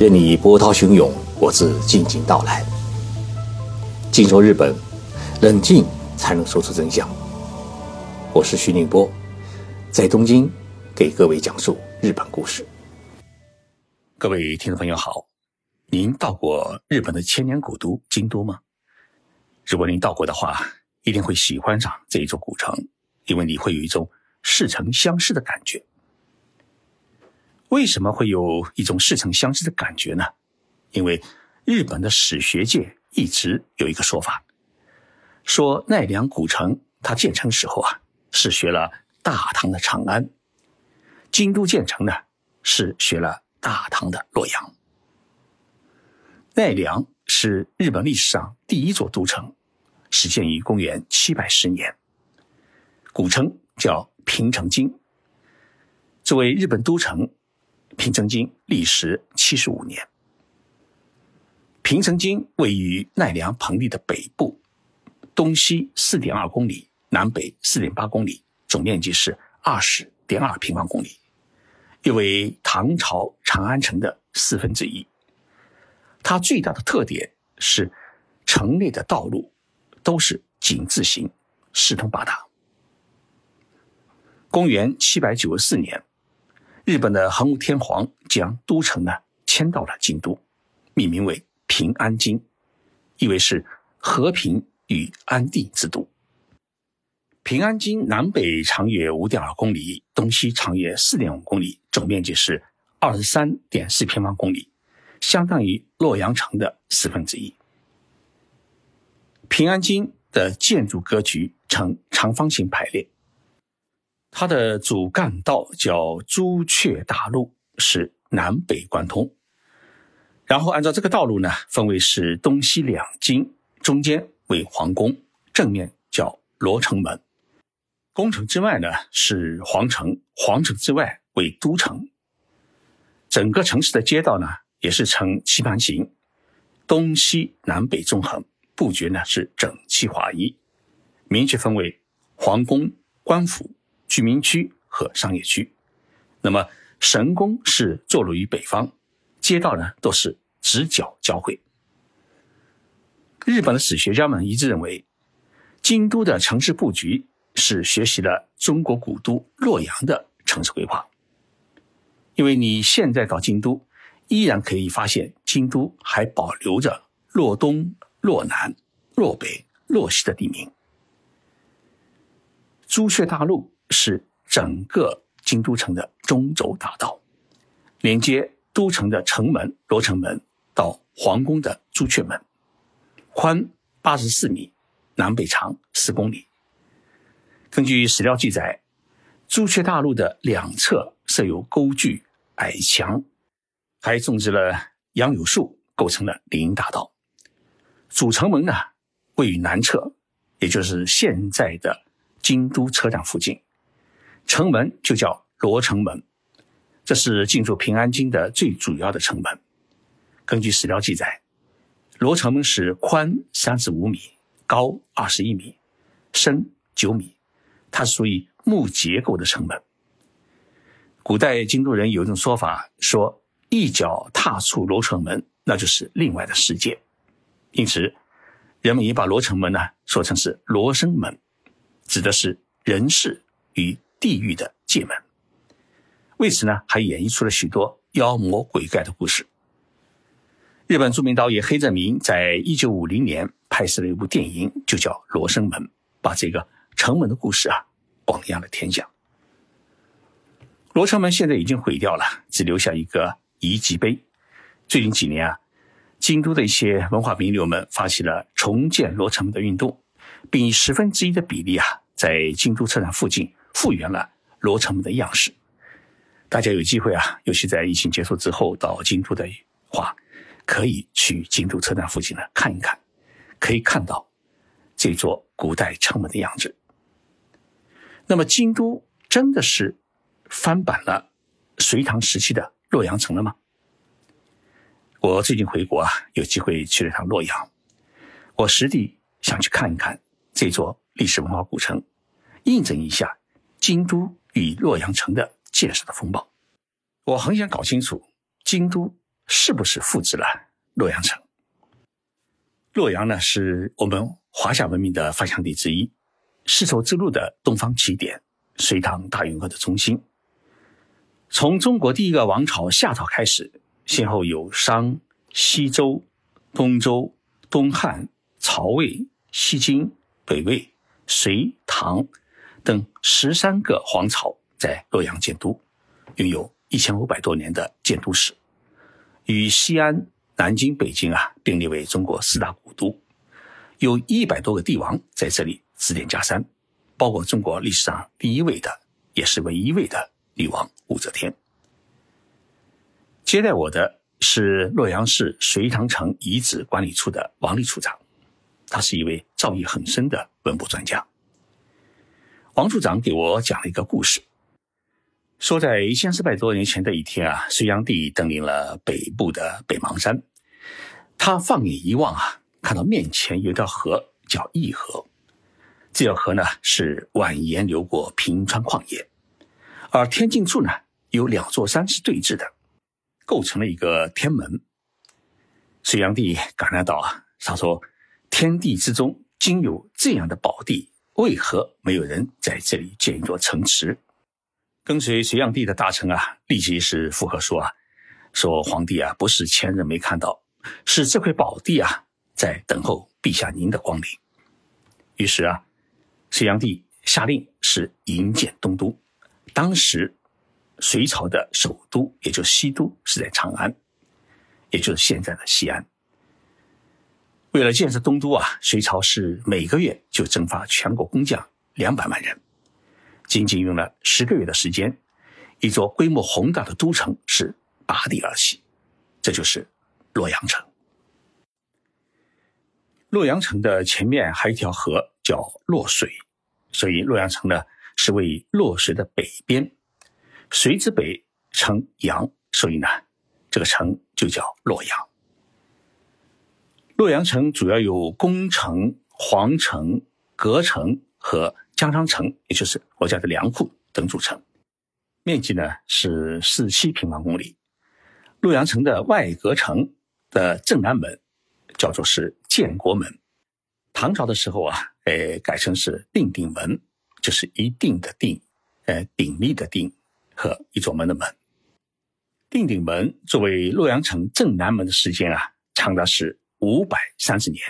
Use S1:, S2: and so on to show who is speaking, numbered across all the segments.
S1: 任你波涛汹涌，我自静静到来。静说日本，冷静才能说出真相。我是徐宁波，在东京给各位讲述日本故事。各位听众朋友好，您到过日本的千年古都京都吗？如果您到过的话，一定会喜欢上这一座古城，因为你会有一种似曾相识的感觉。为什么会有一种似曾相识的感觉呢？因为日本的史学界一直有一个说法，说奈良古城它建成时候啊，是学了大唐的长安；京都建成呢，是学了大唐的洛阳。奈良是日本历史上第一座都城，始建于公元七百十年，古称叫平城京。作为日本都城。平城京历时七十五年。平城京位于奈良盆地的北部，东西四点二公里，南北四点八公里，总面积是二十点二平方公里，又为唐朝长安城的四分之一。它最大的特点是城内的道路都是井字形，四通八达。公元七百九十四年。日本的桓武天皇将都城呢迁到了京都，命名为平安京，意为是和平与安定之都。平安京南北长约五点二公里，东西长约四点五公里，总面积是二十三点四平方公里，相当于洛阳城的四分之一。平安京的建筑格局呈长方形排列。它的主干道叫朱雀大路，是南北贯通。然后按照这个道路呢，分为是东西两京，中间为皇宫，正面叫罗城门。宫城之外呢是皇城，皇城之外为都城。整个城市的街道呢也是呈棋盘形，东西南北纵横，布局呢是整齐划一，明确分为皇宫、官府。居民区和商业区，那么神宫是坐落于北方，街道呢都是直角交汇。日本的史学家们一致认为，京都的城市布局是学习了中国古都洛阳的城市规划，因为你现在到京都，依然可以发现京都还保留着洛东、洛南、洛北、洛西的地名。朱雀大路。是整个京都城的中轴大道，连接都城的城门罗城门到皇宫的朱雀门，宽八十四米，南北长十公里。根据史料记载，朱雀大路的两侧设有沟距、矮墙，还种植了杨柳树，构成了林荫大道。主城门呢，位于南侧，也就是现在的京都车站附近。城门就叫罗城门，这是进入平安京的最主要的城门。根据史料记载，罗城门是宽三十五米，高二十一米，深九米，它是属于木结构的城门。古代京都人有一种说法，说一脚踏出罗城门，那就是另外的世界。因此，人们也把罗城门呢说成是罗生门，指的是人世与。地狱的界门，为此呢，还演绎出了许多妖魔鬼怪的故事。日本著名导演黑泽明在一九五零年拍摄了一部电影，就叫《罗生门》，把这个城门的故事啊广扬了天下。罗城门现在已经毁掉了，只留下一个遗迹碑。最近几年啊，京都的一些文化名流们发起了重建罗城门的运动，并以十分之一的比例啊，在京都车站附近。复原了罗城门的样式，大家有机会啊，尤其在疫情结束之后到京都的话，可以去京都车站附近呢看一看，可以看到这座古代城门的样子。那么，京都真的是翻版了隋唐时期的洛阳城了吗？我最近回国啊，有机会去了趟洛阳，我实地想去看一看这座历史文化古城，印证一下。京都与洛阳城的建设的风暴，我很想搞清楚京都是不是复制了洛阳城？洛阳呢，是我们华夏文明的发祥地之一，丝绸之路的东方起点，隋唐大运河的中心。从中国第一个王朝夏朝开始，先后有商、西周、东周、东汉、曹魏、西晋、北魏、隋唐等十三个皇朝在洛阳建都，拥有一千五百多年的建都史，与西安。南京、北京啊，并列为中国四大古都，有一百多个帝王在这里指点江山，包括中国历史上第一位的，也是唯一位的女王武则天。接待我的是洛阳市隋唐城遗址管理处的王立处长，他是一位造诣很深的文物专家。王处长给我讲了一个故事。说，在一千四百多年前的一天啊，隋炀帝登临了北部的北邙山。他放眼一望啊，看到面前有条河，叫义河。这条河呢，是蜿蜒流过平川旷野，而天境处呢，有两座山是对峙的，构成了一个天门。隋炀帝感叹道：“啊，他说，天地之中竟有这样的宝地，为何没有人在这里建一座城池？”跟随隋炀帝的大臣啊，立即是附和说啊，说皇帝啊，不是前人没看到，是这块宝地啊，在等候陛下您的光临。于是啊，隋炀帝下令是营建东都。当时隋朝的首都，也就西都，是在长安，也就是现在的西安。为了建设东都啊，隋朝是每个月就征发全国工匠两百万人。仅仅用了十个月的时间，一座规模宏大的都城是拔地而起，这就是洛阳城。洛阳城的前面还有一条河叫洛水，所以洛阳城呢是位于洛水的北边。水之北称阳，所以呢这个城就叫洛阳。洛阳城主要有宫城、皇城、阁城和。江商城，也就是国家的粮库等组成，面积呢是四七平方公里。洛阳城的外阁城的正南门叫做是建国门，唐朝的时候啊，呃，改成是定鼎门，就是一定的定，呃，鼎立的鼎和一座门的门。定鼎门作为洛阳城正南门的时间啊，长达是五百三十年，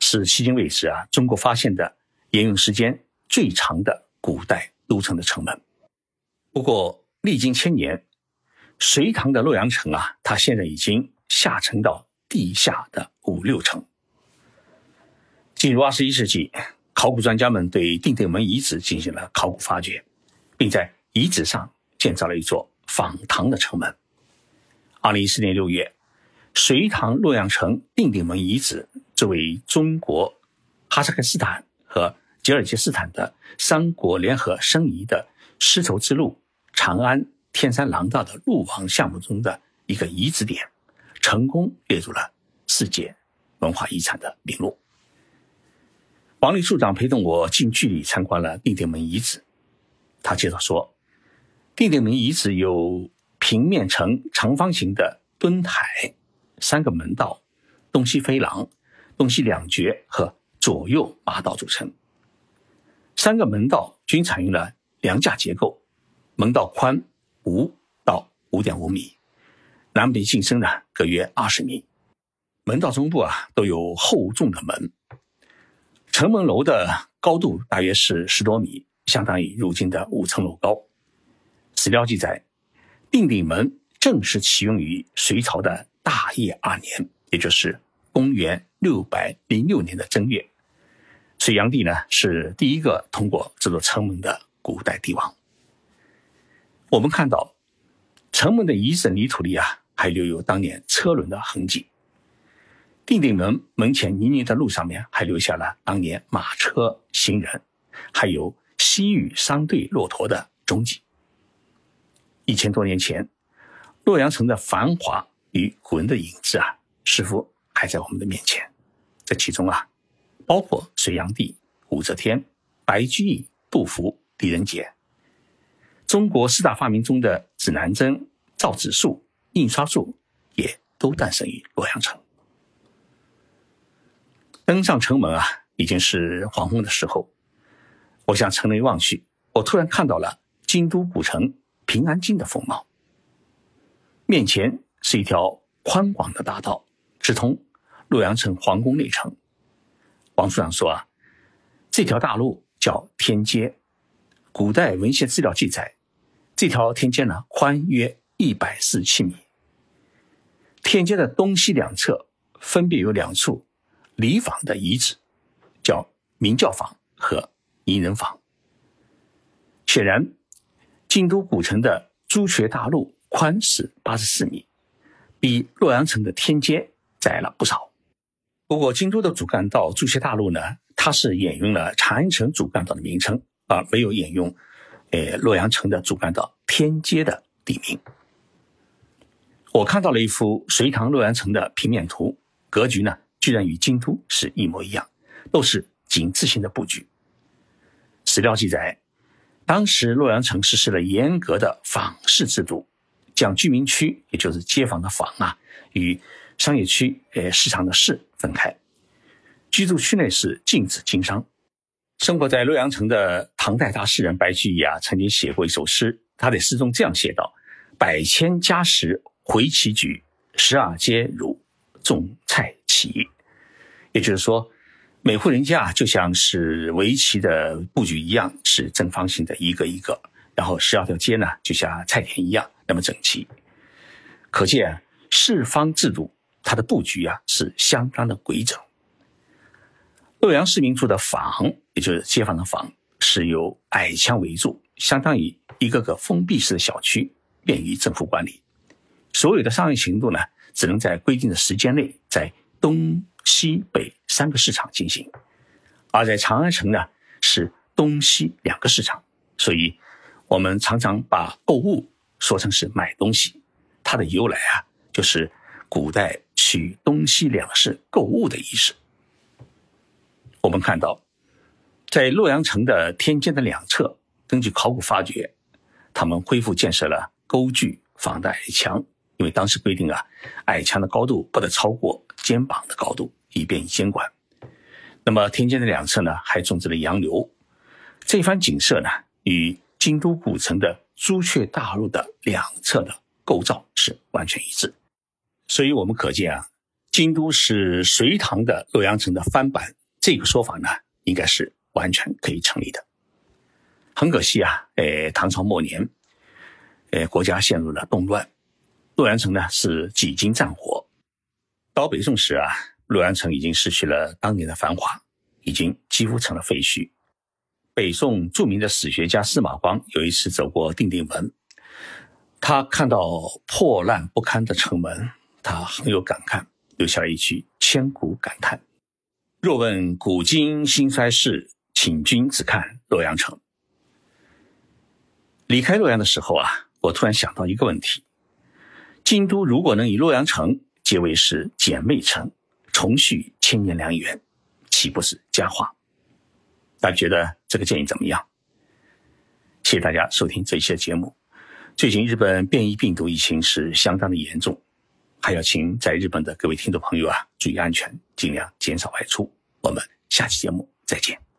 S1: 是迄今为止啊中国发现的沿用时间。最长的古代都城的城门，不过历经千年，隋唐的洛阳城啊，它现在已经下沉到地下的五六层。进入二十一世纪，考古专家们对定鼎门遗址进行了考古发掘，并在遗址上建造了一座仿唐的城门。二零一四年六月，隋唐洛阳城定鼎门遗址作为中国、哈萨克斯坦和吉尔吉斯坦的三国联合申遗的丝绸之路长安天山廊道的路网项目中的一个遗址点，成功列入了世界文化遗产的名录。王立处长陪同我近距离参观了定鼎门遗址。他介绍说，定鼎门遗址有平面呈长方形的墩台、三个门道、东西飞廊、东西两绝和左右八道组成。三个门道均采用了梁架结构，门道宽五到五点五米，南北进深呢各约二十米。门道中部啊都有厚重的门。城门楼的高度大约是十多米，相当于如今的五层楼高。史料记载，定鼎门正式启用于隋朝的大业二年，也就是公元六百零六年的正月。隋炀帝呢是第一个通过这座城门的古代帝王。我们看到城门的遗址泥土里啊，还留有当年车轮的痕迹。定鼎门门前泥泞的路上面还留下了当年马车、行人，还有西域商队骆驼的踪迹。一千多年前，洛阳城的繁华与古人的影子啊，似乎还在我们的面前。这其中啊。包括隋炀帝、武则天、白居易、杜甫、狄仁杰。中国四大发明中的指南针、造纸术、印刷术也都诞生于洛阳城。登上城门啊，已经是黄昏的时候。我向城内望去，我突然看到了京都古城平安京的风貌。面前是一条宽广的大道，直通洛阳城皇宫内城。王处长说啊，这条大路叫天街。古代文献资料记载，这条天街呢宽约一百四十七米。天街的东西两侧分别有两处礼坊的遗址，叫明教坊和宜人坊。显然，京都古城的朱雀大路宽是八十四米，比洛阳城的天街窄了不少。不过，京都的主干道朱雀大路呢，它是沿用了长安城主干道的名称，而没有沿用，呃，洛阳城的主干道天街的地名。我看到了一幅隋唐洛阳城的平面图，格局呢，居然与京都是一模一样，都是井字形的布局。史料记载。当时洛阳城实施了严格的坊市制度，将居民区，也就是街坊的坊啊，与商业区、呃市场的市分开。居住区内是禁止经商。生活在洛阳城的唐代大诗人白居易啊，曾经写过一首诗，他在诗中这样写道：“百千家食回其举，十二街如种菜畦。”也就是说。每户人家就像是围棋的布局一样，是正方形的，一个一个。然后十二条街呢，就像菜田一样那么整齐。可见四方制度它的布局啊是相当的规整。洛阳市民住的房，也就是街坊的房，是由矮墙围住，相当于一个个封闭式的小区，便于政府管理。所有的商业行动呢，只能在规定的时间内在东。西北三个市场进行，而在长安城呢是东西两个市场，所以我们常常把购物说成是买东西。它的由来啊，就是古代取东西两市购物的意思。我们看到，在洛阳城的天街的两侧，根据考古发掘，他们恢复建设了沟具防的矮墙，因为当时规定啊，矮墙的高度不得超过肩膀的高度。以便于监管。那么天街的两侧呢，还种植了杨柳。这番景色呢，与京都古城的朱雀大路的两侧的构造是完全一致。所以我们可见啊，京都是隋唐的洛阳城的翻版，这个说法呢，应该是完全可以成立的。很可惜啊，呃，唐朝末年，呃，国家陷入了动乱，洛阳城呢是几经战火。到北宋时啊。洛阳城已经失去了当年的繁华，已经几乎成了废墟。北宋著名的史学家司马光有一次走过定定门，他看到破烂不堪的城门，他很有感慨，留下了一句千古感叹：“若问古今兴衰事，请君只看洛阳城。”离开洛阳的时候啊，我突然想到一个问题：京都如果能与洛阳城结为是姐妹城。重续千年良缘，岂不是佳话？大家觉得这个建议怎么样？谢谢大家收听这一期节目。最近日本变异病毒疫情是相当的严重，还要请在日本的各位听众朋友啊注意安全，尽量减少外出。我们下期节目再见。